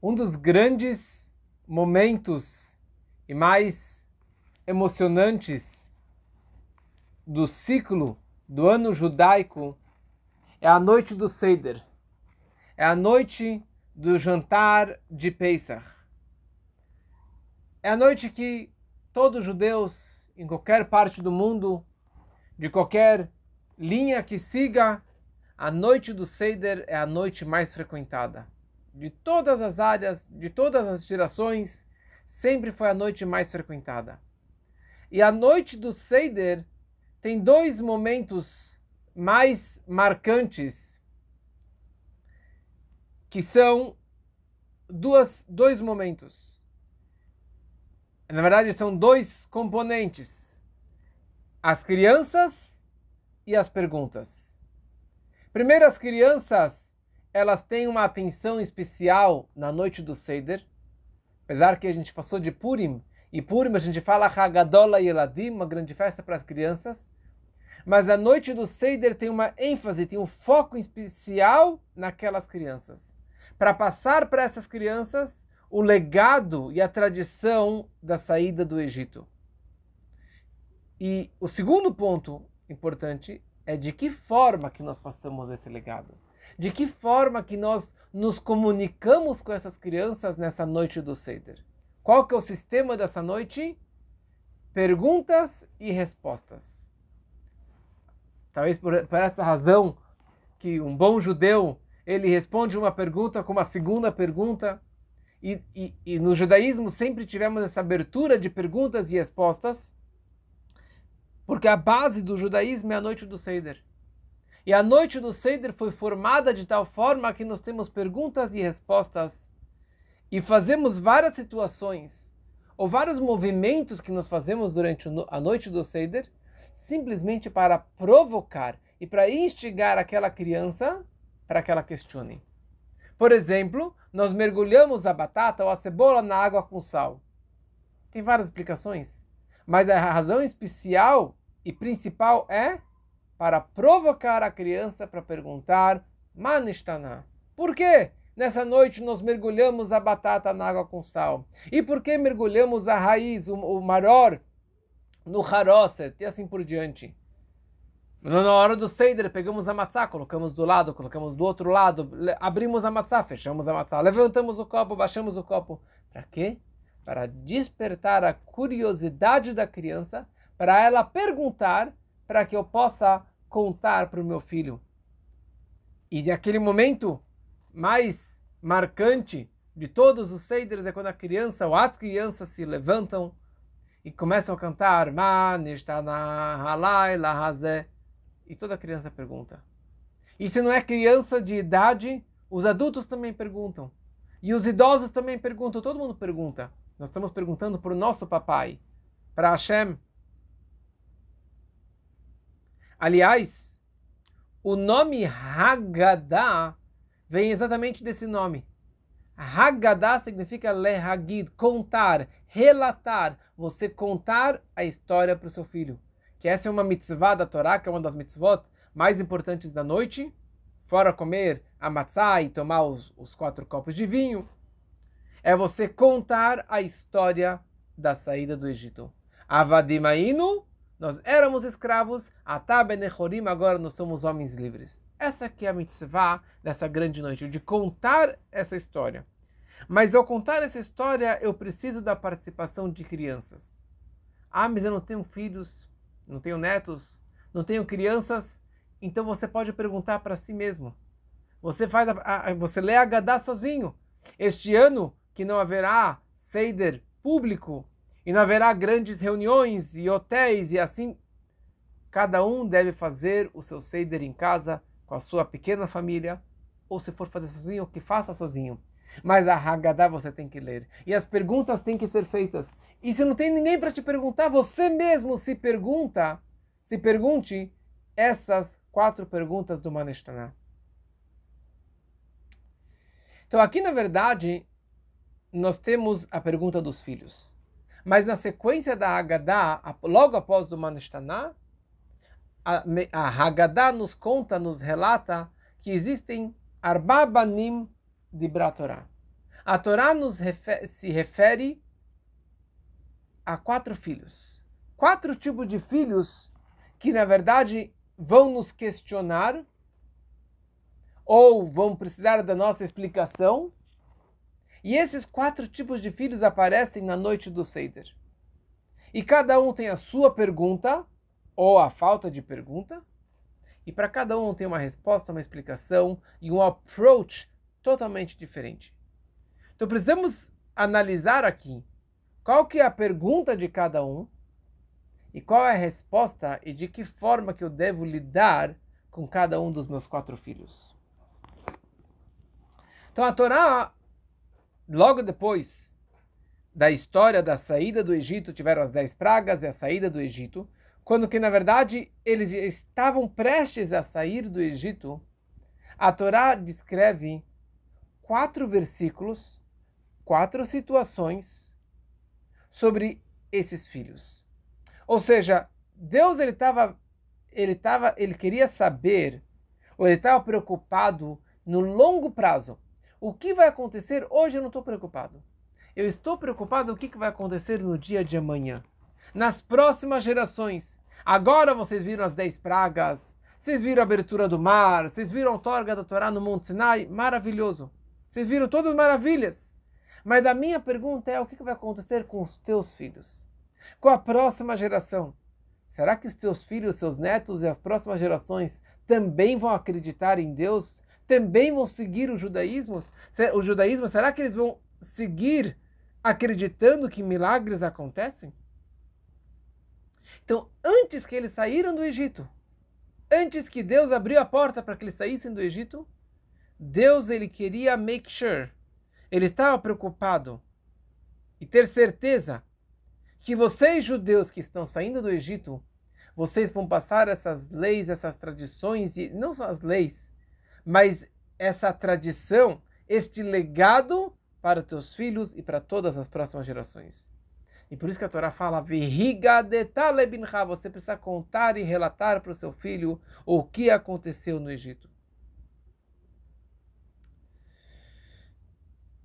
um dos grandes momentos e mais emocionantes do ciclo do ano judaico é a noite do Seder. É a noite do jantar de Pesach. É a noite que todos os judeus em qualquer parte do mundo, de qualquer linha que siga, a noite do Seder é a noite mais frequentada de todas as áreas, de todas as gerações, sempre foi a noite mais frequentada. E a noite do Seider tem dois momentos mais marcantes, que são duas, dois momentos. Na verdade, são dois componentes: as crianças e as perguntas. Primeiro, as crianças elas têm uma atenção especial na noite do Seder. Apesar que a gente passou de Purim, e Purim a gente fala Hagadola Yeladim, uma grande festa para as crianças. Mas a noite do Seder tem uma ênfase, tem um foco especial naquelas crianças. Para passar para essas crianças o legado e a tradição da saída do Egito. E o segundo ponto importante é de que forma que nós passamos esse legado de que forma que nós nos comunicamos com essas crianças nessa noite do Seder. Qual que é o sistema dessa noite? Perguntas e respostas. Talvez por, por essa razão que um bom judeu ele responde uma pergunta com uma segunda pergunta. E, e, e, no judaísmo sempre tivemos essa abertura de perguntas e respostas, porque a base do judaísmo é a noite do Seder. E a noite do Seder foi formada de tal forma que nós temos perguntas e respostas e fazemos várias situações ou vários movimentos que nós fazemos durante a noite do Seder simplesmente para provocar e para instigar aquela criança para que ela questione. Por exemplo, nós mergulhamos a batata ou a cebola na água com sal. Tem várias explicações, mas a razão especial e principal é para provocar a criança para perguntar Manistana. Por quê? Nessa noite nós mergulhamos a batata na água com sal. E por que mergulhamos a raiz, o, o no haroset e assim por diante? Na hora do Seider, pegamos a matzá, colocamos do lado, colocamos do outro lado, abrimos a matzá, fechamos a matzá, levantamos o copo, baixamos o copo. Para quê? Para despertar a curiosidade da criança, para ela perguntar para que eu possa contar para o meu filho. E naquele momento mais marcante de todos os Seiders é quando a criança ou as crianças se levantam e começam a cantar e toda criança pergunta. E se não é criança de idade, os adultos também perguntam. E os idosos também perguntam, todo mundo pergunta. Nós estamos perguntando para o nosso papai, para Hashem, Aliás, o nome Haggadah vem exatamente desse nome. Haggadah significa lehagid, contar, relatar, você contar a história para o seu filho. Que essa é uma mitzvah da Torá, que é uma das mitzvot mais importantes da noite, fora comer a matzah e tomar os, os quatro copos de vinho. É você contar a história da saída do Egito. Avadimainu nós éramos escravos, Atabenechorim, agora nós somos homens livres. Essa é a mitzvah dessa grande noite, de contar essa história. Mas ao contar essa história, eu preciso da participação de crianças. Ah, mas eu não tenho filhos, não tenho netos, não tenho crianças. Então você pode perguntar para si mesmo. Você faz a, a, você lê a Gadá sozinho. Este ano que não haverá Seider público, e não haverá grandes reuniões e hotéis e assim. Cada um deve fazer o seu Seder em casa com a sua pequena família, ou se for fazer sozinho, que faça sozinho. Mas a Haggadah você tem que ler. E as perguntas têm que ser feitas. E se não tem ninguém para te perguntar, você mesmo se pergunta, se pergunte essas quatro perguntas do Maneshtaná. Então aqui na verdade nós temos a pergunta dos filhos. Mas na sequência da Haggadah, logo após do Manishtaná, a, a Haggadah nos conta, nos relata que existem Arbabanim de Bratorá. A Torá nos refere, se refere a quatro filhos. Quatro tipos de filhos que, na verdade, vão nos questionar ou vão precisar da nossa explicação. E esses quatro tipos de filhos aparecem na noite do Seder. E cada um tem a sua pergunta, ou a falta de pergunta, e para cada um tem uma resposta, uma explicação e um approach totalmente diferente. Então precisamos analisar aqui qual que é a pergunta de cada um e qual é a resposta e de que forma que eu devo lidar com cada um dos meus quatro filhos. Então a Torá, logo depois da história da saída do Egito, tiveram as dez pragas e a saída do Egito, quando que na verdade eles estavam prestes a sair do Egito, a Torá descreve quatro versículos, quatro situações sobre esses filhos. Ou seja, Deus ele estava ele tava, ele queria saber ou ele estava preocupado no longo prazo. O que vai acontecer hoje eu não estou preocupado. Eu estou preocupado o que, vai acontecer no dia de amanhã, nas próximas gerações. Agora vocês viram as dez pragas, vocês viram a abertura do mar, vocês viram a torga da Torá no Monte Sinai, maravilhoso. Vocês viram todas as maravilhas. Mas a minha pergunta é: o que vai acontecer com os teus filhos? Com a próxima geração? Será que os teus filhos, seus netos e as próximas gerações também vão acreditar em Deus? Também vão seguir o judaísmo? O judaísmo, será que eles vão seguir acreditando que milagres acontecem? Então, antes que eles saíram do Egito, antes que Deus abriu a porta para que eles saíssem do Egito, Deus ele queria make sure ele estava preocupado e ter certeza que vocês, judeus que estão saindo do Egito, vocês vão passar essas leis, essas tradições, e não só as leis, mas essa tradição, este legado para teus filhos e para todas as próximas gerações. E por isso que a Torá fala, você precisa contar e relatar para o seu filho o que aconteceu no Egito.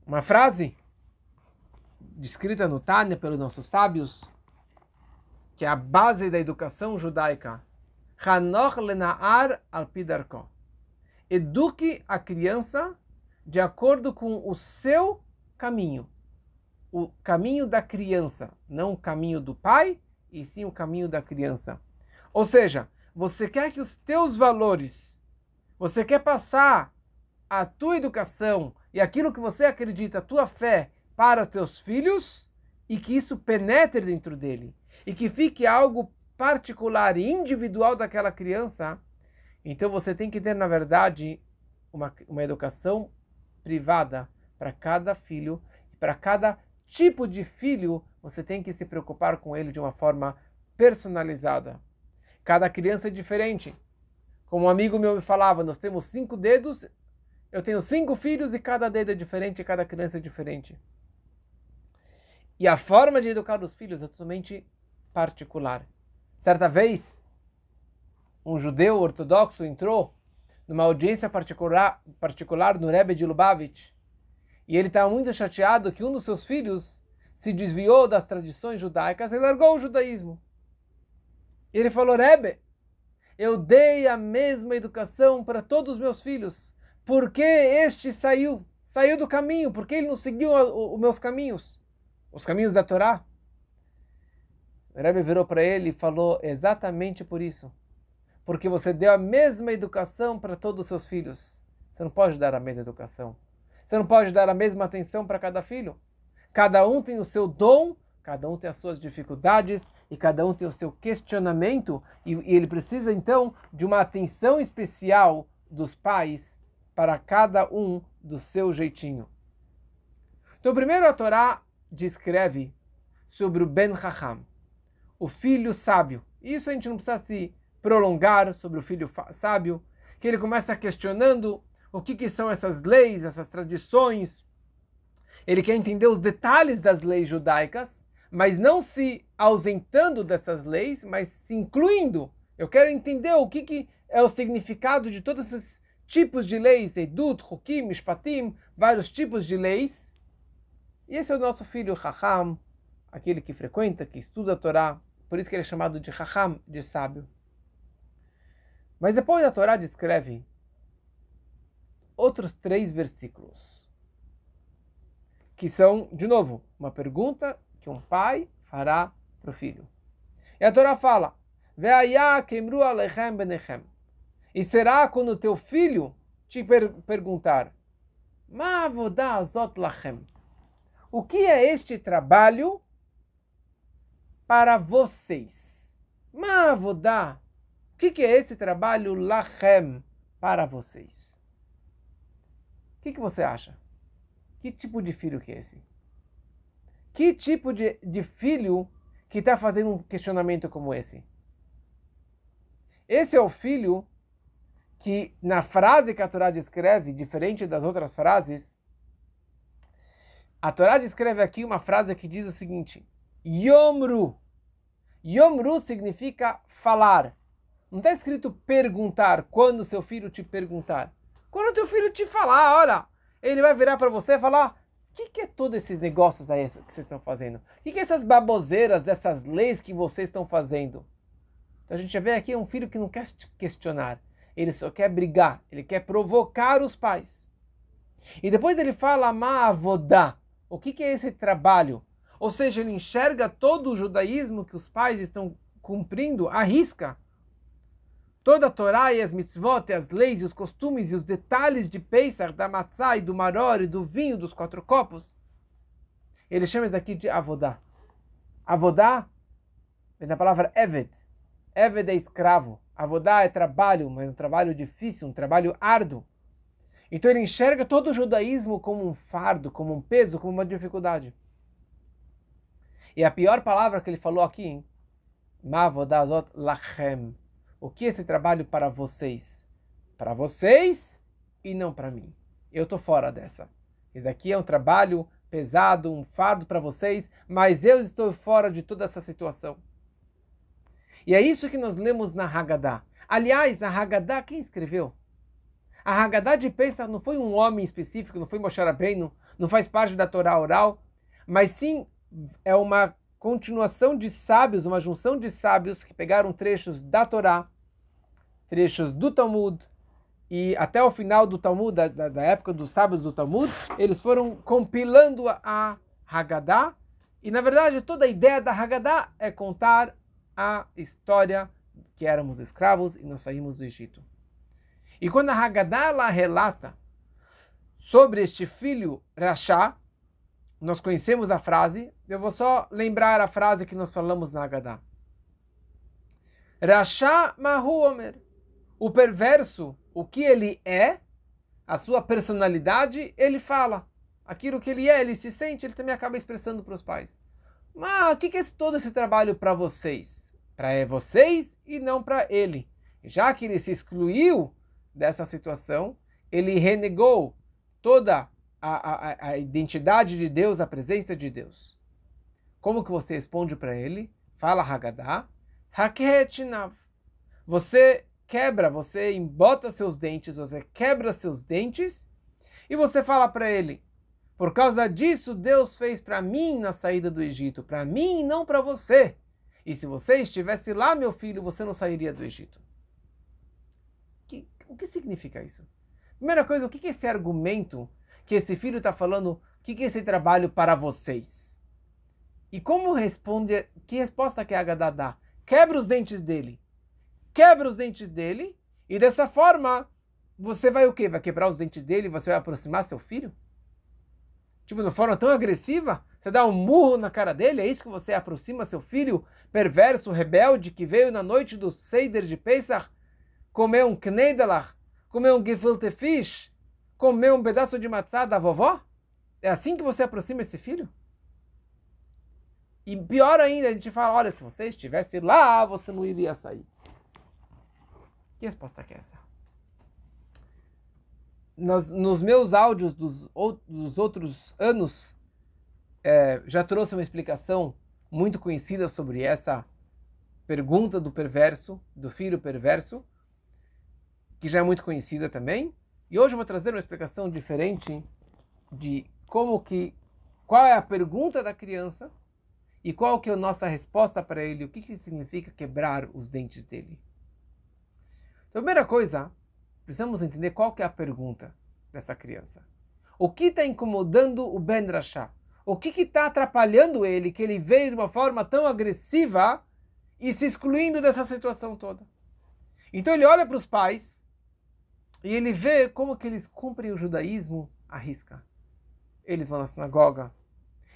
Uma frase descrita no Tânia pelos nossos sábios, que é a base da educação judaica. Hanoch lenaar al pidarko. Eduque a criança de acordo com o seu caminho. O caminho da criança, não o caminho do pai, e sim o caminho da criança. Ou seja, você quer que os teus valores, você quer passar a tua educação, e aquilo que você acredita, a tua fé, para teus filhos e que isso penetre dentro dele e que fique algo particular e individual daquela criança, então você tem que ter, na verdade, uma, uma educação privada para cada filho, para cada tipo de filho, você tem que se preocupar com ele de uma forma personalizada. Cada criança é diferente. Como um amigo meu me falava, nós temos cinco dedos eu tenho cinco filhos e cada dedo é diferente, cada criança é diferente. E a forma de educar os filhos é totalmente particular. Certa vez, um judeu ortodoxo entrou numa audiência particular, particular no Rebbe de Lubavitch e ele estava muito chateado que um dos seus filhos se desviou das tradições judaicas e largou o judaísmo. E ele falou: Rebbe, eu dei a mesma educação para todos os meus filhos por que este saiu? Saiu do caminho, porque ele não seguiu os meus caminhos, os caminhos da Torá. O Rebbe virou para ele e falou exatamente por isso. Porque você deu a mesma educação para todos os seus filhos. Você não pode dar a mesma educação. Você não pode dar a mesma atenção para cada filho. Cada um tem o seu dom, cada um tem as suas dificuldades e cada um tem o seu questionamento. E, e ele precisa então de uma atenção especial dos pais para cada um do seu jeitinho. Então, primeiro a Torá descreve sobre o Ben Chacham, o filho sábio. Isso a gente não precisa se prolongar sobre o filho sábio, que ele começa questionando o que, que são essas leis, essas tradições. Ele quer entender os detalhes das leis judaicas, mas não se ausentando dessas leis, mas se incluindo. Eu quero entender o que, que é o significado de todas essas tipos de leis, Edut, Hukim, Mishpatim, vários tipos de leis, E esse é o nosso filho Raham, aquele que frequenta, que estuda a Torá, por isso que ele é chamado de Raham, de sábio. Mas depois a Torá descreve outros três versículos, que são, de novo, uma pergunta que um pai fará para o filho. E a Torá fala, e será quando teu filho te per perguntar, o que é este trabalho para vocês? Mavodá, o que é esse trabalho lachem para vocês? O que, que você acha? Que tipo de filho que é esse? Que tipo de, de filho que está fazendo um questionamento como esse? Esse é o filho que, na frase que a Torá descreve, diferente das outras frases, a Torá descreve aqui uma frase que diz o seguinte: Yomru. Yomru significa falar. Não está escrito perguntar, quando seu filho te perguntar. Quando teu filho te falar, olha, ele vai virar para você e falar: o que, que, é todos esses negócios aí que vocês estão fazendo? O que, que é essas baboseiras dessas leis que vocês estão fazendo? Então a gente vê aqui um filho que não quer questionar, ele só quer brigar, ele quer provocar os pais. E depois ele fala ma'avodá. O que, que é esse trabalho? Ou seja, ele enxerga todo o judaísmo que os pais estão cumprindo à risca Toda a Torá e as mitzvot, e as leis e os costumes e os detalhes de Pesach, da matzah e do maror e do vinho dos quatro copos, ele chama isso daqui de avodá. Avodá vem da palavra eved. Eved é escravo. Avodá é trabalho, mas um trabalho difícil, um trabalho árduo. Então ele enxerga todo o judaísmo como um fardo, como um peso, como uma dificuldade. E a pior palavra que ele falou aqui, Mavodazot lachem o que é esse trabalho para vocês? Para vocês e não para mim. Eu estou fora dessa. Esse aqui é um trabalho pesado, um fardo para vocês, mas eu estou fora de toda essa situação. E é isso que nós lemos na Haggadah. Aliás, a Haggadah, quem escreveu? A Haggadah de Pesach não foi um homem específico, não foi Moshe Rabbeinu, não faz parte da Torá oral, mas sim é uma continuação de sábios, uma junção de sábios que pegaram trechos da Torá trechos do Talmud, e até o final do Talmud, da, da, da época dos sábios do Talmud, eles foram compilando a Haggadah, e na verdade toda a ideia da Haggadah é contar a história que éramos escravos e nós saímos do Egito. E quando a Haggadah lá relata sobre este filho Rashá, nós conhecemos a frase, eu vou só lembrar a frase que nós falamos na Haggadah. Rashá Mahu Omer. O perverso, o que ele é, a sua personalidade, ele fala. Aquilo que ele é, ele se sente, ele também acaba expressando para os pais. Mas o que é todo esse trabalho para vocês? Para vocês e não para ele. Já que ele se excluiu dessa situação, ele renegou toda a, a, a identidade de Deus, a presença de Deus. Como que você responde para ele? Fala Haggadah. Haketinav. Você quebra, você embota seus dentes, você quebra seus dentes e você fala para ele: por causa disso Deus fez para mim na saída do Egito, para mim e não para você. E se você estivesse lá, meu filho, você não sairia do Egito. Que, o que significa isso? Primeira coisa, o que é esse argumento que esse filho está falando? O que é esse trabalho para vocês? E como responde? Que resposta que a Agadá dá? Quebra os dentes dele quebra os dentes dele e dessa forma você vai o quê? Vai quebrar os dentes dele e você vai aproximar seu filho? Tipo, de uma forma tão agressiva? Você dá um murro na cara dele? É isso que você aproxima seu filho perverso, rebelde, que veio na noite do Seider de Pesach comer um kneidelach, comer um gefilte fish, comer um pedaço de matzá da vovó? É assim que você aproxima esse filho? E pior ainda, a gente fala, olha, se você estivesse lá, você não iria sair. Que resposta que é essa? Nos, nos meus áudios dos, dos outros anos, é, já trouxe uma explicação muito conhecida sobre essa pergunta do perverso, do filho perverso, que já é muito conhecida também. E hoje eu vou trazer uma explicação diferente de como que qual é a pergunta da criança e qual que é a nossa resposta para ele, o que, que significa quebrar os dentes dele. Então, primeira coisa, precisamos entender qual é a pergunta dessa criança. O que está incomodando o Ben Rashá? O que está atrapalhando ele, que ele veio de uma forma tão agressiva e se excluindo dessa situação toda? Então ele olha para os pais e ele vê como que eles cumprem o judaísmo à risca. Eles vão na sinagoga,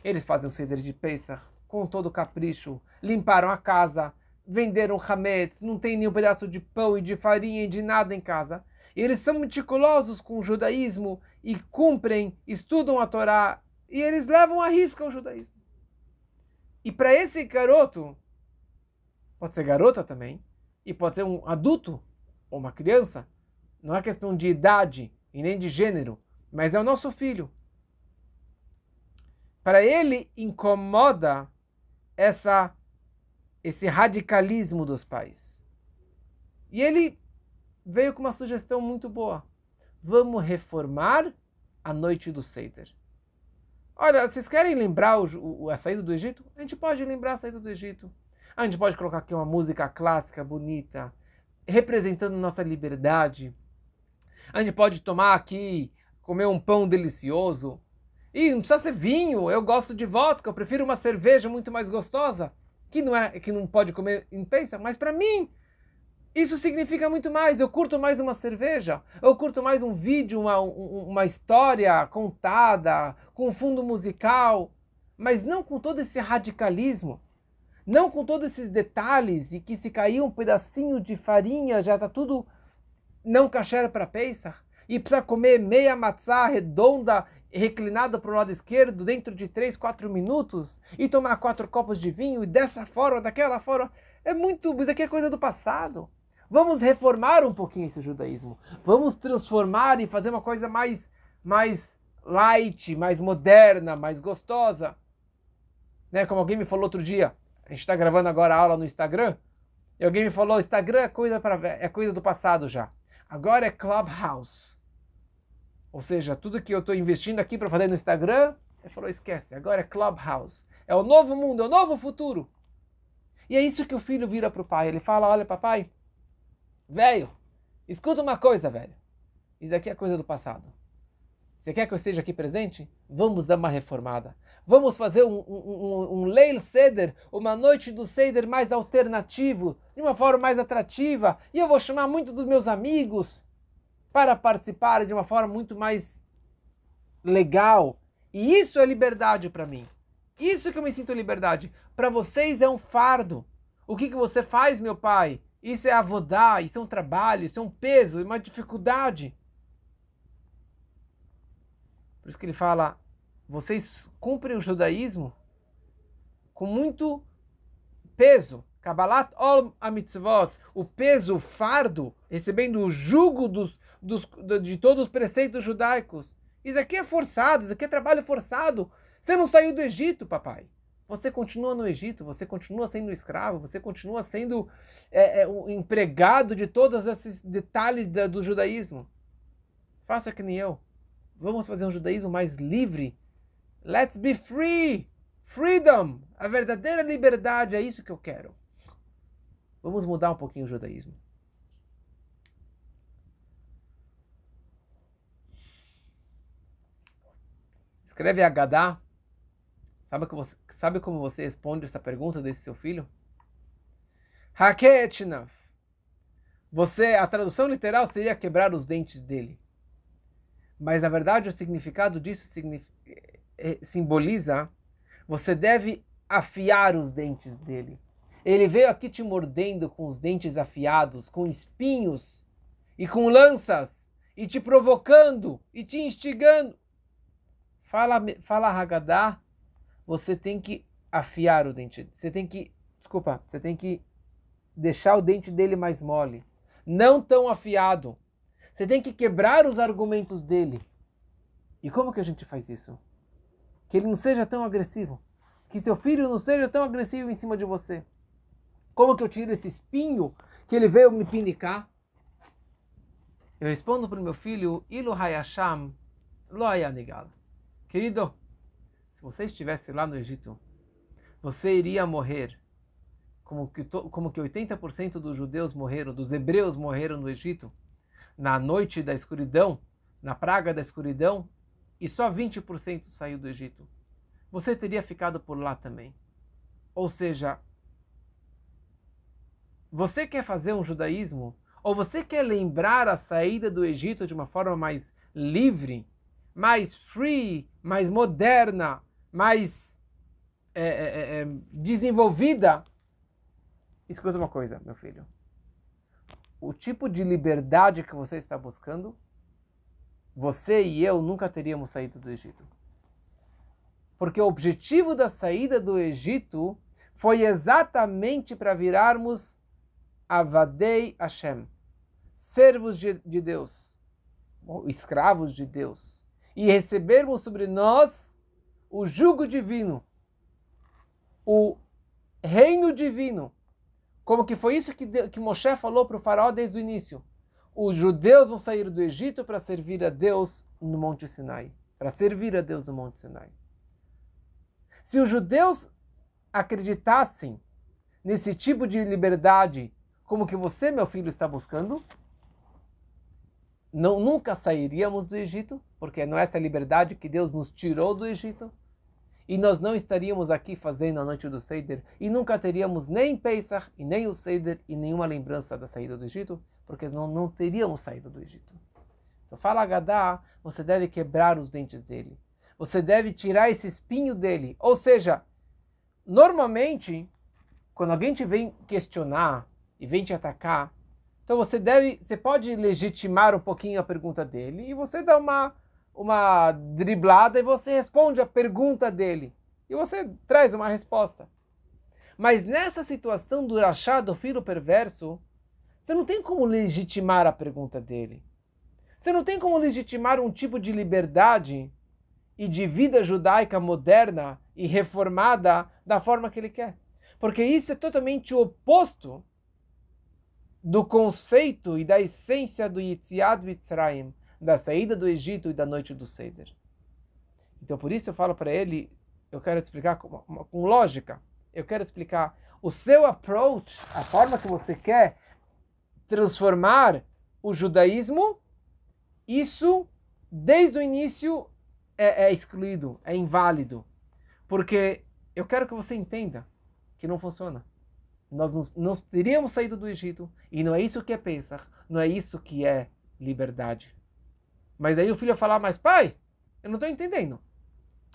eles fazem o ceder de Pesach com todo capricho, limparam a casa, venderam hametz, não tem nenhum pedaço de pão e de farinha e de nada em casa. E eles são meticulosos com o judaísmo e cumprem, estudam a Torá e eles levam à risca o judaísmo. E para esse garoto, pode ser garota também, e pode ser um adulto ou uma criança, não é questão de idade e nem de gênero, mas é o nosso filho. Para ele incomoda essa esse radicalismo dos pais. E ele veio com uma sugestão muito boa. Vamos reformar a noite do Seder. Olha, vocês querem lembrar o, o, a saída do Egito? A gente pode lembrar a saída do Egito. A gente pode colocar aqui uma música clássica, bonita, representando nossa liberdade. A gente pode tomar aqui, comer um pão delicioso. E não precisa ser vinho, eu gosto de vodka, eu prefiro uma cerveja muito mais gostosa, que não é que não pode comer em pensa, mas para mim isso significa muito mais. Eu curto mais uma cerveja, eu curto mais um vídeo, uma, uma história contada, com fundo musical, mas não com todo esse radicalismo, não com todos esses detalhes e que se cair um pedacinho de farinha já está tudo não kasher para Pesach e precisa comer meia matzá redonda reclinada para o lado esquerdo dentro de 3, 4 minutos e tomar quatro copos de vinho e dessa forma, daquela forma. É muito. Isso aqui é coisa do passado. Vamos reformar um pouquinho esse judaísmo. Vamos transformar e fazer uma coisa mais, mais light, mais moderna, mais gostosa. Né? Como alguém me falou outro dia, a gente está gravando agora a aula no Instagram, e alguém me falou: Instagram é coisa, pra, é coisa do passado já. Agora é Clubhouse. Ou seja, tudo que eu estou investindo aqui para fazer no Instagram, ele falou: esquece, agora é Clubhouse. É o novo mundo, é o novo futuro. E é isso que o filho vira para o pai. Ele fala: olha, papai, velho, escuta uma coisa, velho. Isso aqui é coisa do passado. Você quer que eu esteja aqui presente? Vamos dar uma reformada. Vamos fazer um, um, um, um Leil Seder, uma noite do Seder mais alternativo, de uma forma mais atrativa. E eu vou chamar muito dos meus amigos para participar de uma forma muito mais legal. E isso é liberdade para mim. Isso que eu me sinto liberdade. Para vocês é um fardo. O que, que você faz, meu pai? Isso é avodar, isso é um trabalho, isso é um peso, é uma dificuldade. Por isso que ele fala: vocês cumprem o judaísmo com muito peso. Kabbalat ol mitzvot, o peso, o fardo, recebendo o jugo dos, dos, de todos os preceitos judaicos. Isso aqui é forçado, isso aqui é trabalho forçado. Você não saiu do Egito, papai. Você continua no Egito, você continua sendo escravo, você continua sendo é, é, um empregado de todos esses detalhes da, do judaísmo. Faça que nem eu. Vamos fazer um judaísmo mais livre. Let's be free! Freedom! A verdadeira liberdade é isso que eu quero. Vamos mudar um pouquinho o judaísmo. Escreve Agadá. Sabe como, você, sabe como você responde essa pergunta desse seu filho? Haketnav. Você, a tradução literal seria quebrar os dentes dele. Mas na verdade o significado disso eh, eh, simboliza você deve afiar os dentes dele. Ele veio aqui te mordendo com os dentes afiados, com espinhos e com lanças, e te provocando e te instigando. Fala, fala Hagadá, você tem que afiar o dente. Você tem que, desculpa, você tem que deixar o dente dele mais mole, não tão afiado. Você tem que quebrar os argumentos dele. E como que a gente faz isso? Que ele não seja tão agressivo. Que seu filho não seja tão agressivo em cima de você. Como que eu tiro esse espinho que ele veio me pinicar? Eu respondo para o meu filho, Ilo Hayasham Lo Querido, se você estivesse lá no Egito, você iria morrer como que, como que 80% dos judeus morreram, dos hebreus morreram no Egito, na noite da escuridão, na praga da escuridão, e só 20% saiu do Egito. Você teria ficado por lá também. Ou seja, você quer fazer um judaísmo, ou você quer lembrar a saída do Egito de uma forma mais livre, mais free, mais moderna, mais é, é, é, desenvolvida, escuta uma coisa, meu filho. O tipo de liberdade que você está buscando, você e eu nunca teríamos saído do Egito. Porque o objetivo da saída do Egito foi exatamente para virarmos Avadei Hashem, servos de, de Deus, escravos de Deus, e recebermos sobre nós o jugo divino, o reino divino. Como que foi isso que, que Moshe falou para o faraó desde o início. Os judeus vão sair do Egito para servir a Deus no Monte Sinai. Para servir a Deus no Monte Sinai. Se os judeus acreditassem nesse tipo de liberdade como que você, meu filho, está buscando, não, nunca sairíamos do Egito, porque não é essa liberdade que Deus nos tirou do Egito, e nós não estaríamos aqui fazendo a noite do Seder, e nunca teríamos nem Pesach, e nem o Seder, e nenhuma lembrança da saída do Egito, porque não, não teríamos saído do Egito. Então fala Gadá, você deve quebrar os dentes dele. Você deve tirar esse espinho dele. Ou seja, normalmente, quando alguém te vem questionar e vem te atacar, então você deve, você pode legitimar um pouquinho a pergunta dele e você dá uma uma driblada e você responde a pergunta dele e você traz uma resposta. Mas nessa situação do rachá, do filho perverso, você não tem como legitimar a pergunta dele. Você não tem como legitimar um tipo de liberdade e de vida judaica moderna e reformada da forma que ele quer. Porque isso é totalmente o oposto do conceito e da essência do Yitziad Mitzrayim, da saída do Egito e da noite do Seder. Então, por isso eu falo para ele, eu quero explicar com, com, lógica, eu quero explicar o seu approach, a forma que você quer transformar o judaísmo, isso, desde o início, é, é excluído, é inválido. Porque eu quero que você entenda que não funciona nós não, teríamos saído do Egito. E não é isso que é Pesach, não é isso que é liberdade. Mas aí o filho falar, mas pai, eu não estou entendendo.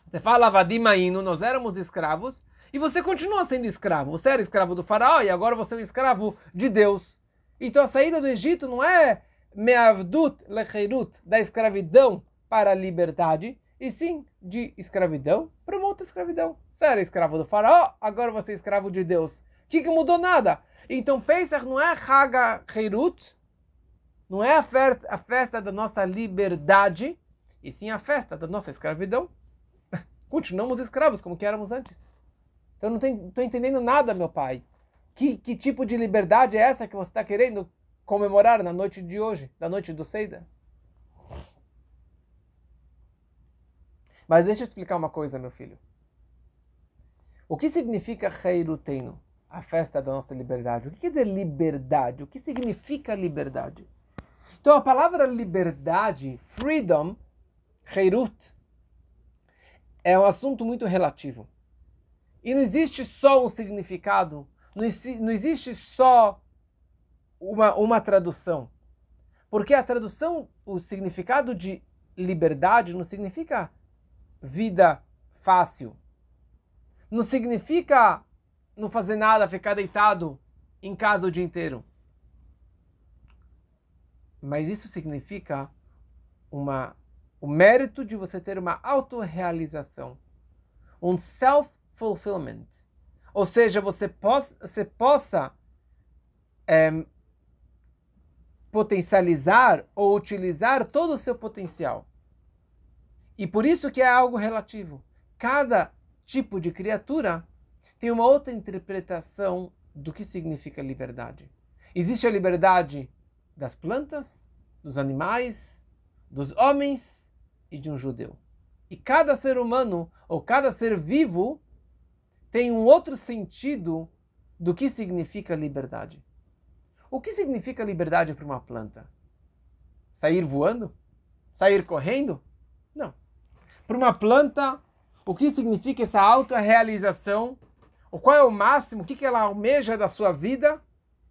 Você fala, Vadimaino, nós éramos escravos, e você continua sendo escravo. Você era escravo do faraó e agora você é um escravo de Deus. Então a saída do Egito não é meavdut lecheirut, da escravidão para a liberdade, e sim de escravidão para uma outra escravidão. Você era escravo do faraó, agora você é escravo de Deus que, que mudou nada? Então Pesach não é Haga Heirut, não é a a festa da nossa liberdade, e sim a festa da nossa escravidão. Continuamos escravos como que éramos antes. Então não estou entendendo nada, meu pai. Que, que tipo de liberdade é essa que você está querendo comemorar na noite de hoje, na noite do Seida? Mas deixa eu explicar uma coisa, meu filho. O que significa Heiruteno? a festa da nossa liberdade. O que quer dizer liberdade? O que significa liberdade? Então, a palavra liberdade, freedom, heirut, é um assunto muito relativo. E não existe só um significado, não, não existe só uma, uma tradução. Porque a tradução, o significado de liberdade não significa vida fácil. Não significa não fazer nada, ficar deitado em casa o dia inteiro. Mas isso significa uma, o mérito de você ter uma autorrealização, um self-fulfillment. Ou seja, você, possa, você possa é, potencializar ou utilizar todo o seu potencial. E por isso que é algo relativo. Cada tipo de criatura tem uma outra interpretação do que significa liberdade. Existe a liberdade das plantas, dos animais, dos homens e de um judeu. E cada ser humano, ou cada ser vivo, tem um outro sentido do que significa liberdade. O que significa liberdade para uma planta? Sair voando? Sair correndo? Não. Para uma planta, o que significa essa autorrealização? O qual é o máximo? O que ela almeja da sua vida?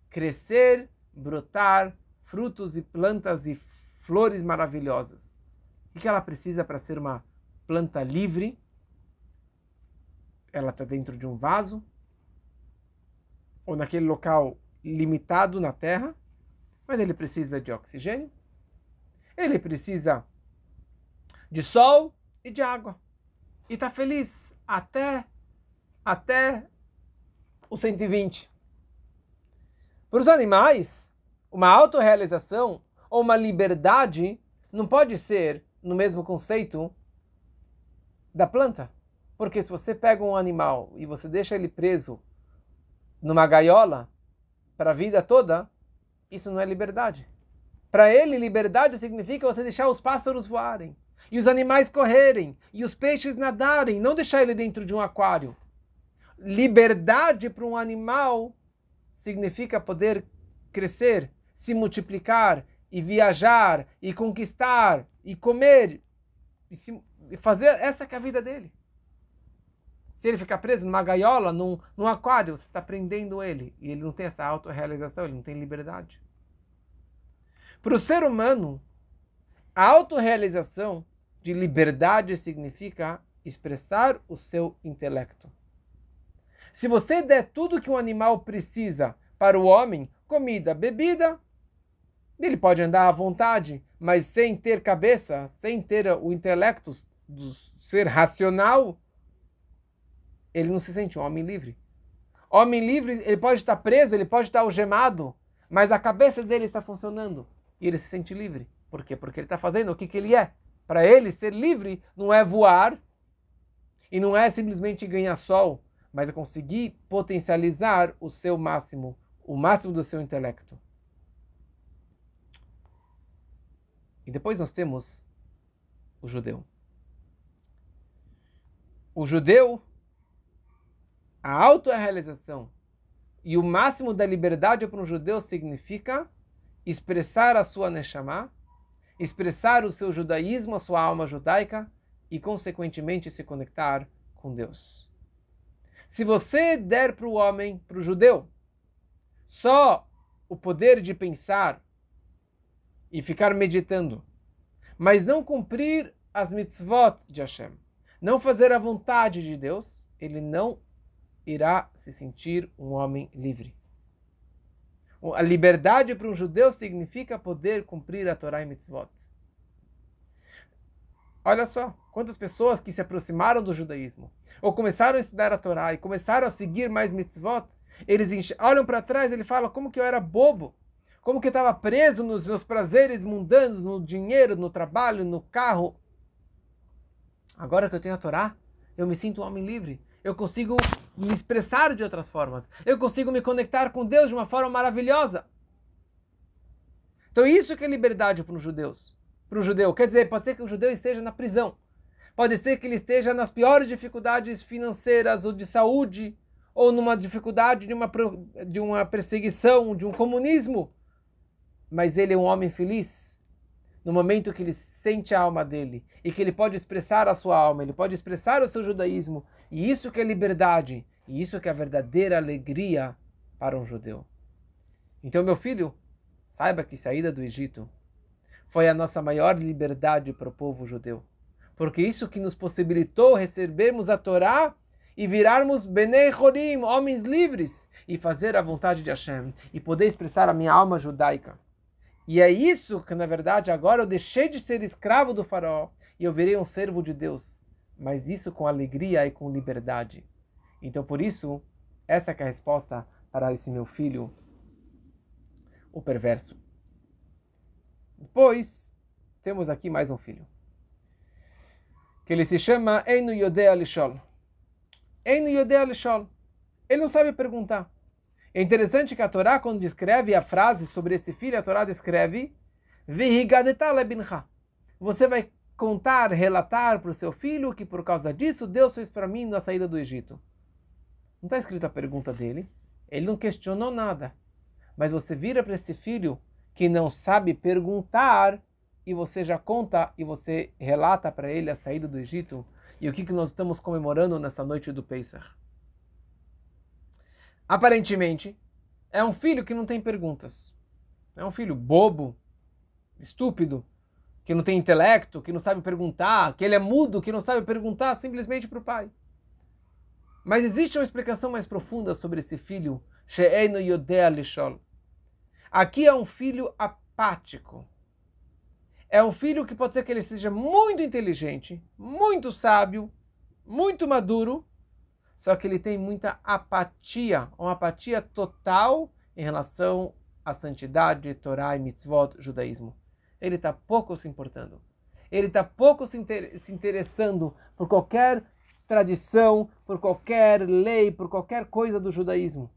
Crescer, brotar, frutos e plantas e flores maravilhosas. O que ela precisa para ser uma planta livre? Ela está dentro de um vaso ou naquele local limitado na Terra, mas ele precisa de oxigênio, ele precisa de sol e de água. E está feliz até, até o 120. Para os animais, uma autorrealização ou uma liberdade não pode ser no mesmo conceito da planta. Porque se você pega um animal e você deixa ele preso numa gaiola para a vida toda, isso não é liberdade. Para ele, liberdade significa você deixar os pássaros voarem, e os animais correrem, e os peixes nadarem, não deixar ele dentro de um aquário. Liberdade para um animal significa poder crescer, se multiplicar e viajar e conquistar e comer e, se, e fazer essa é a vida dele. Se ele ficar preso numa gaiola, num, num aquário, você está prendendo ele e ele não tem essa autorrealização, ele não tem liberdade. Para o ser humano, a autorrealização de liberdade significa expressar o seu intelecto. Se você der tudo que um animal precisa para o homem, comida, bebida, ele pode andar à vontade, mas sem ter cabeça, sem ter o intelecto do ser racional, ele não se sente um homem livre. Homem livre, ele pode estar preso, ele pode estar algemado, mas a cabeça dele está funcionando e ele se sente livre. Por quê? Porque ele está fazendo o que, que ele é. Para ele, ser livre não é voar e não é simplesmente ganhar sol, mas é conseguir potencializar o seu máximo, o máximo do seu intelecto. E depois nós temos o judeu. O judeu, a autorrealização e o máximo da liberdade para um judeu significa expressar a sua neshama, expressar o seu judaísmo, a sua alma judaica e, consequentemente, se conectar com Deus. Se você der para o homem, para o judeu, só o poder de pensar e ficar meditando, mas não cumprir as mitzvot de Hashem, não fazer a vontade de Deus, ele não irá se sentir um homem livre. A liberdade para um judeu significa poder cumprir a Torá e mitzvot. Olha só, quantas pessoas que se aproximaram do judaísmo, ou começaram a estudar a Torá e começaram a seguir mais mitzvot, eles olham para trás e ele fala como que eu era bobo, como que estava preso nos meus prazeres mundanos, no dinheiro, no trabalho, no carro. Agora que eu tenho a Torá, eu me sinto um homem livre. Eu consigo me expressar de outras formas. Eu consigo me conectar com Deus de uma forma maravilhosa. Então isso que é liberdade para os judeus. Para o judeu. Quer dizer, pode ser que o judeu esteja na prisão. Pode ser que ele esteja nas piores dificuldades financeiras ou de saúde, ou numa dificuldade de uma, de uma perseguição, de um comunismo mas ele é um homem feliz no momento que ele sente a alma dele e que ele pode expressar a sua alma, ele pode expressar o seu judaísmo, e isso que é liberdade, e isso que é a verdadeira alegria para um judeu. Então, meu filho, saiba que saída do Egito foi a nossa maior liberdade para o povo judeu, porque isso que nos possibilitou recebermos a Torá e virarmos Benei Chorim, homens livres, e fazer a vontade de Hashem, e poder expressar a minha alma judaica. E é isso que, na verdade, agora eu deixei de ser escravo do faraó e eu virei um servo de Deus. Mas isso com alegria e com liberdade. Então, por isso, essa é a resposta para esse meu filho, o perverso. Depois, temos aqui mais um filho. Que ele se chama Einu Yodea Lishol. Einu Yodea Lishol. Ele não sabe perguntar. É interessante que a Torá, quando descreve a frase sobre esse filho, a Torá descreve Você vai contar, relatar para o seu filho que por causa disso Deus fez para mim na saída do Egito. Não está escrito a pergunta dele. Ele não questionou nada. Mas você vira para esse filho que não sabe perguntar e você já conta e você relata para ele a saída do Egito e o que, que nós estamos comemorando nessa noite do Pesach. Aparentemente, é um filho que não tem perguntas. É um filho bobo, estúpido, que não tem intelecto, que não sabe perguntar, que ele é mudo, que não sabe perguntar simplesmente para o pai. Mas existe uma explicação mais profunda sobre esse filho, She'enu Yodea Lishol. Aqui é um filho apático. É um filho que pode ser que ele seja muito inteligente, muito sábio, muito maduro, só que ele tem muita apatia, uma apatia total em relação à santidade, Torá e mitzvot, judaísmo. Ele está pouco se importando. Ele está pouco se, inter se interessando por qualquer tradição, por qualquer lei, por qualquer coisa do judaísmo.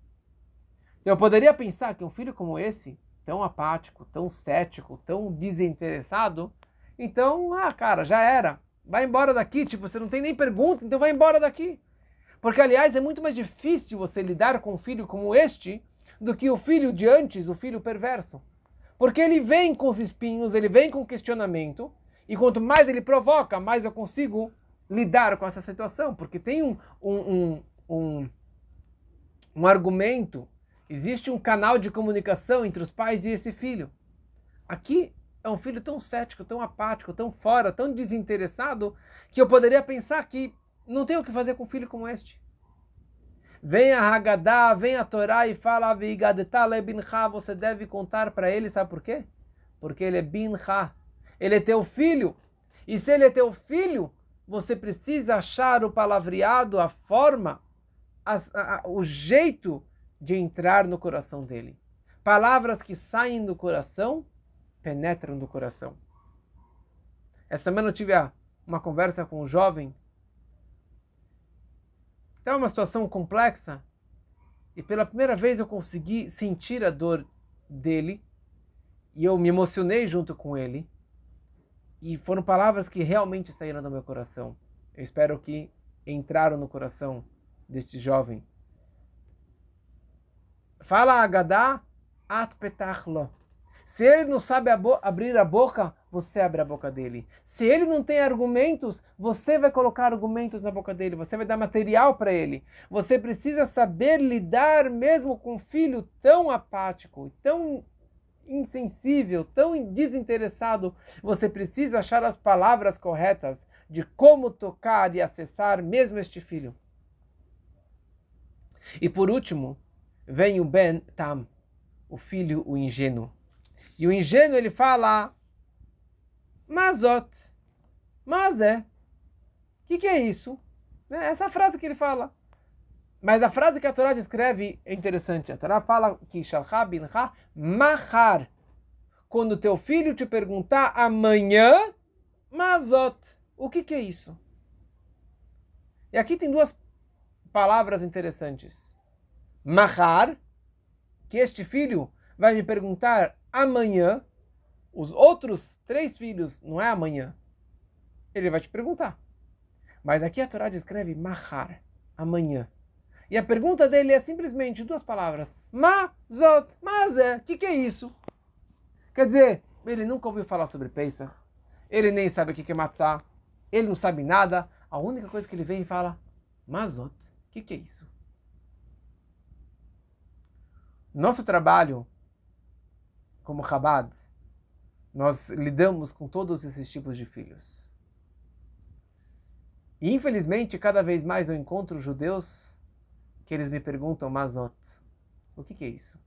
Eu poderia pensar que um filho como esse, tão apático, tão cético, tão desinteressado, então, ah, cara, já era. Vai embora daqui, tipo, você não tem nem pergunta, então vai embora daqui. Porque, aliás, é muito mais difícil você lidar com um filho como este do que o filho de antes, o filho perverso. Porque ele vem com os espinhos, ele vem com questionamento, e quanto mais ele provoca, mais eu consigo lidar com essa situação. Porque tem um, um, um, um, um argumento, existe um canal de comunicação entre os pais e esse filho. Aqui é um filho tão cético, tão apático, tão fora, tão desinteressado, que eu poderia pensar que não tem o que fazer com um filho como este. Vem a Haggadah, vem a Torá e fala, você deve contar para ele, sabe por quê? Porque ele é bincha, ele é teu filho. E se ele é teu filho, você precisa achar o palavreado, a forma, a, a, o jeito de entrar no coração dele. Palavras que saem do coração, penetram no coração. Essa semana eu tive uma conversa com um jovem Estava uma situação complexa e pela primeira vez eu consegui sentir a dor dele e eu me emocionei junto com ele. E foram palavras que realmente saíram do meu coração. Eu espero que entraram no coração deste jovem. Fala Agadá at petachlo. Se ele não sabe abrir a boca, você abre a boca dele. Se ele não tem argumentos, você vai colocar argumentos na boca dele, você vai dar material para ele. Você precisa saber lidar mesmo com um filho tão apático, tão insensível, tão desinteressado. Você precisa achar as palavras corretas de como tocar e acessar mesmo este filho. E por último, vem o Ben Tam, o filho, o ingênuo. E o ingênuo ele fala Mazot. Mas é. O que, que é isso? É essa frase que ele fala. Mas a frase que a Torá descreve é interessante. A Torá fala que Shalcha bincha mahar. Quando teu filho te perguntar amanhã, mazot. O que, que é isso? E aqui tem duas palavras interessantes. Mahar, que este filho vai me perguntar amanhã, os outros três filhos não é amanhã. Ele vai te perguntar. Mas aqui a Torá descreve mahar, amanhã. E a pergunta dele é simplesmente duas palavras. Mazot, mazé, o que, que é isso? Quer dizer, ele nunca ouviu falar sobre Pesach. Ele nem sabe o que, que é matzah. Ele não sabe nada. A única coisa que ele vem e fala, mazot, o que, que é isso? Nosso trabalho como Chabad, nós lidamos com todos esses tipos de filhos. E infelizmente, cada vez mais eu encontro judeus que eles me perguntam, Mazot, o que, que é isso?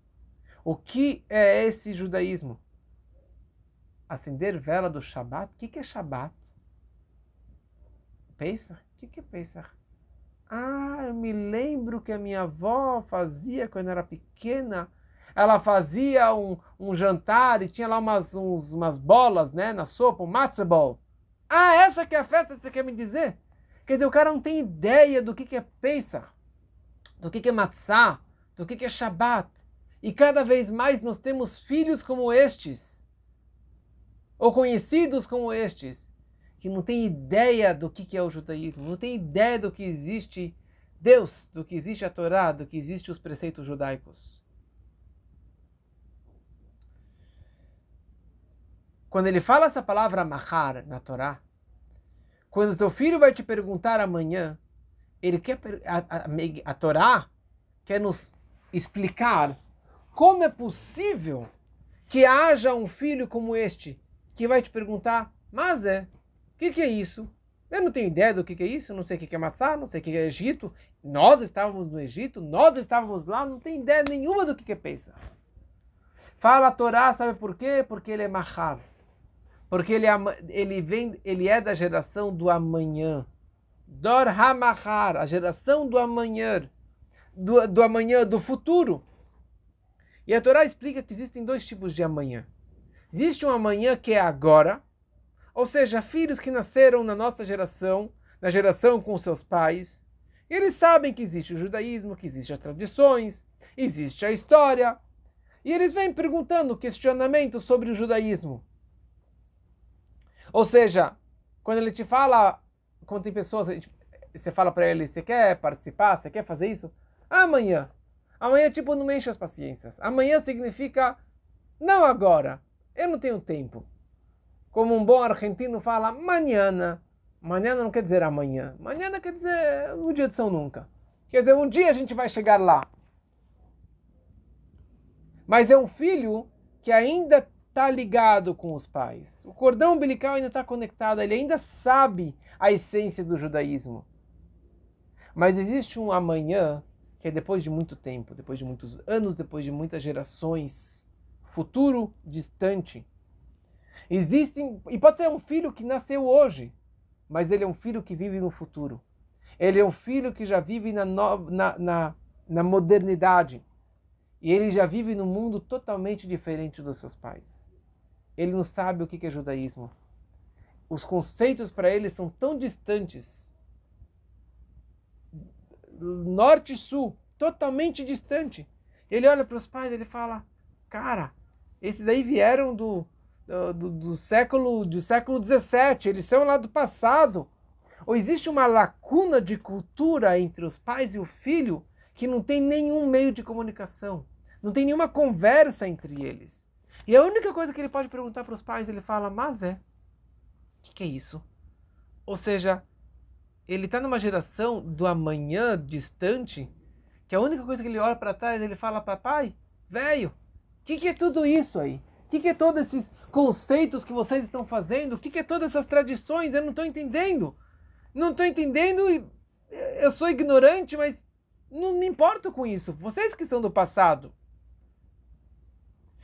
O que é esse judaísmo? Acender vela do Shabat? O que, que é Shabat? Pesach? O que, que é? Ah, eu me lembro que a minha avó fazia quando era pequena ela fazia um, um jantar e tinha lá umas, uns, umas bolas né, na sopa, um matzo ball. Ah, essa que é a festa que você quer me dizer? Quer dizer, o cara não tem ideia do que, que é Pesach, do que, que é matzah, do que, que é Shabbat. E cada vez mais nós temos filhos como estes, ou conhecidos como estes, que que não tem ideia do que é o judaísmo, não tem ideia do que existe Deus, do que existe a Torá, do que existe os preceitos judaicos. Quando ele fala essa palavra mahar na Torá, quando seu filho vai te perguntar amanhã, ele quer a, a, a Torá quer nos explicar como é possível que haja um filho como este que vai te perguntar, mas é, o que, que, é isso? Eu não tenho ideia do que, que é isso, não sei o que, que é matzá, não sei o que, é Egito. Nós estávamos no Egito, nós estávamos lá, não tenho ideia nenhuma do que, que é Pesach. Fala a Torá, sabe por quê? Porque ele é mahar. Porque ele, ele, vem, ele é da geração do amanhã. Dor Hamahar, a geração do amanhã. Do, do amanhã, do futuro. E a Torá explica que existem dois tipos de amanhã. Existe um amanhã que é agora, ou seja, filhos que nasceram na nossa geração, na geração com seus pais, e eles sabem que existe o judaísmo, que existem as tradições, existe a história, e eles vêm perguntando questionamentos sobre o judaísmo. Ou seja, quando ele te fala, quando tem pessoas, você fala para ele, você quer participar, você quer fazer isso? Amanhã. Amanhã, tipo, não enche as paciências. Amanhã significa não agora. Eu não tenho tempo. Como um bom argentino fala, manhã. Manhã não quer dizer amanhã. Manhã quer dizer um dia de São Nunca. Quer dizer, um dia a gente vai chegar lá. Mas é um filho que ainda está ligado com os pais. O cordão umbilical ainda está conectado, ele ainda sabe a essência do judaísmo. Mas existe um amanhã que é depois de muito tempo, depois de muitos anos, depois de muitas gerações, futuro distante. Existem, e pode ser um filho que nasceu hoje, mas ele é um filho que vive no futuro. Ele é um filho que já vive na, no, na, na, na modernidade. E ele já vive num mundo totalmente diferente dos seus pais. Ele não sabe o que é judaísmo. Os conceitos para ele são tão distantes norte e sul, totalmente distante. Ele olha para os pais, ele fala: "Cara, esses aí vieram do do, do século do século 17, eles são lá do passado. Ou existe uma lacuna de cultura entre os pais e o filho que não tem nenhum meio de comunicação, não tem nenhuma conversa entre eles. E a única coisa que ele pode perguntar para os pais, ele fala, mas é. O que, que, é isso? Ou seja, ele está numa geração do amanhã distante, que a única coisa que ele olha para trás, ele fala, papai, velho, o que, que, é tudo isso aí? O que, que, é todos esses conceitos que vocês estão fazendo? O que, que é todas essas tradições? Eu não estou entendendo. Não estou entendendo e eu sou ignorante, mas não me importo com isso. Vocês que são do passado.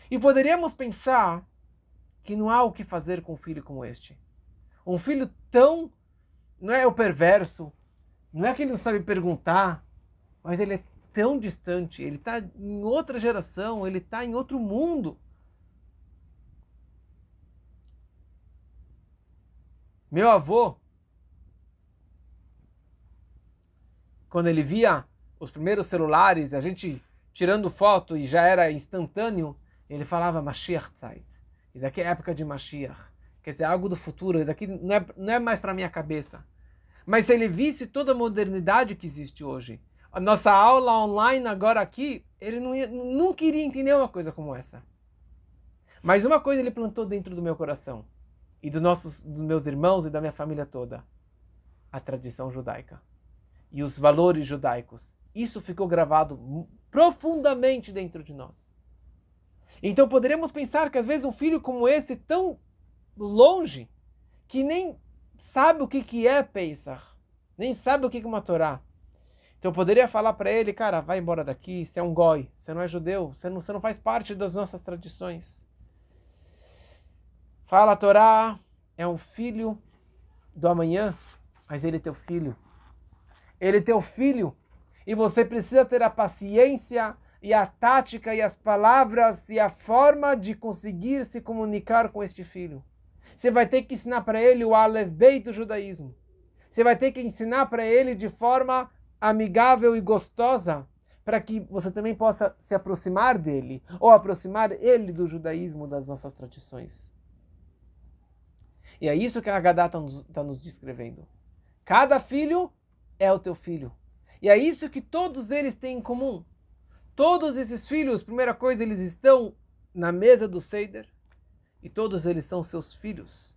E poderíamos pensar que não há o que fazer com um filho como este. Um filho tão. Não é o perverso, não é que ele não sabe perguntar, mas ele é tão distante, ele está em outra geração, ele está em outro mundo. Meu avô, quando ele via os primeiros celulares, a gente tirando foto e já era instantâneo, ele falava Mashiach Zeit. Isso aqui é época de Mashiach. Quer dizer, algo do futuro. Isso aqui não é, não é mais para minha cabeça. Mas se ele visse toda a modernidade que existe hoje, a nossa aula online agora aqui, ele não, ia, não queria entender uma coisa como essa. Mas uma coisa ele plantou dentro do meu coração e do nossos, dos meus irmãos e da minha família toda: a tradição judaica e os valores judaicos. Isso ficou gravado profundamente dentro de nós. Então poderíamos pensar que às vezes um filho como esse, tão longe, que nem sabe o que, que é Pesach, nem sabe o que é uma Torá. Então eu poderia falar para ele, cara, vai embora daqui, você é um goi, você não é judeu, você não, você não faz parte das nossas tradições. Fala, Torá é um filho do amanhã, mas ele é teu filho. Ele é teu filho. E você precisa ter a paciência e a tática e as palavras e a forma de conseguir se comunicar com este filho. Você vai ter que ensinar para ele o Aleph do judaísmo. Você vai ter que ensinar para ele de forma amigável e gostosa, para que você também possa se aproximar dele, ou aproximar ele do judaísmo, das nossas tradições. E é isso que a Haggadah está nos, tá nos descrevendo. Cada filho é o teu filho. E é isso que todos eles têm em comum. Todos esses filhos, primeira coisa, eles estão na mesa do Seider e todos eles são seus filhos.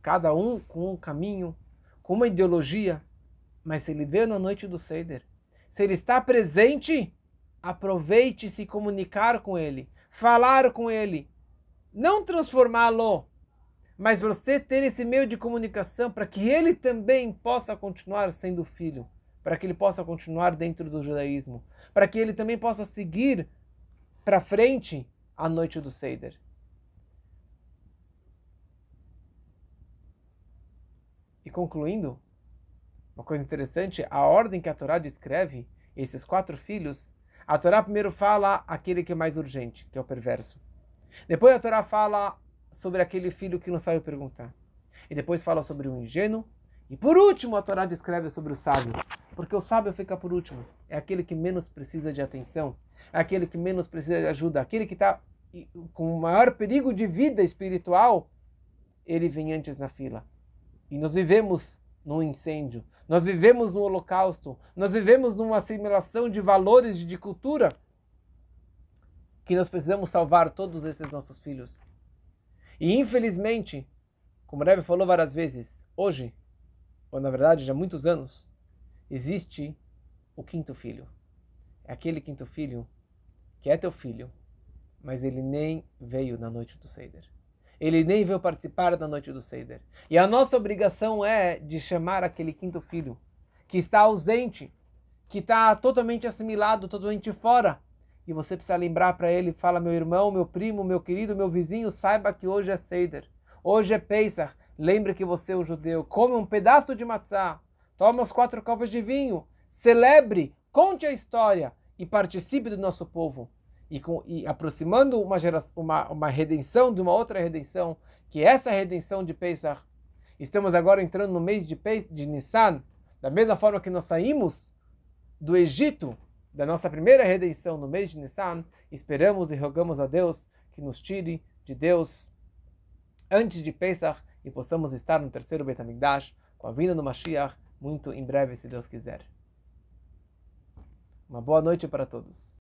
Cada um com um caminho, com uma ideologia. Mas se ele veio na noite do Seider, se ele está presente, aproveite se comunicar com ele, falar com ele, não transformá-lo, mas você ter esse meio de comunicação para que ele também possa continuar sendo filho, para que ele possa continuar dentro do judaísmo, para que ele também possa seguir para frente a noite do Seider. E concluindo, uma coisa interessante, a ordem que a Torá descreve esses quatro filhos, a Torá primeiro fala aquele que é mais urgente, que é o perverso. Depois a Torá fala sobre aquele filho que não sabe perguntar. E depois fala sobre o ingênuo. E por último a Torá descreve sobre o sábio. Porque o sábio fica por último. É aquele que menos precisa de atenção. É aquele que menos precisa de ajuda. Aquele que está com o maior perigo de vida espiritual. Ele vem antes na fila. E nós vivemos num incêndio, nós vivemos no holocausto, nós vivemos numa assimilação de valores e de cultura que nós precisamos salvar todos esses nossos filhos. E infelizmente, como o Rebbe falou várias vezes, hoje, ou na verdade já há muitos anos, existe o quinto filho. É aquele quinto filho que é teu filho, mas ele nem veio na noite do Seder ele nem veio participar da noite do Seder. E a nossa obrigação é de chamar aquele quinto filho, que está ausente, que está totalmente assimilado, totalmente fora. E você precisa lembrar para ele, fala, meu irmão, meu primo, meu querido, meu vizinho, saiba que hoje é Seder, hoje é Pesach, lembre que você é um judeu, come um pedaço de matzá, toma as quatro copas de vinho, celebre, conte a história e participe do nosso povo. E, com, e aproximando uma, geração, uma, uma redenção de uma outra redenção, que é essa redenção de Pesach, estamos agora entrando no mês de, Pes, de Nissan, da mesma forma que nós saímos do Egito, da nossa primeira redenção no mês de Nissan, esperamos e rogamos a Deus que nos tire de Deus antes de Pesach e possamos estar no terceiro Betamigdash com a vinda do Mashiach muito em breve, se Deus quiser. Uma boa noite para todos.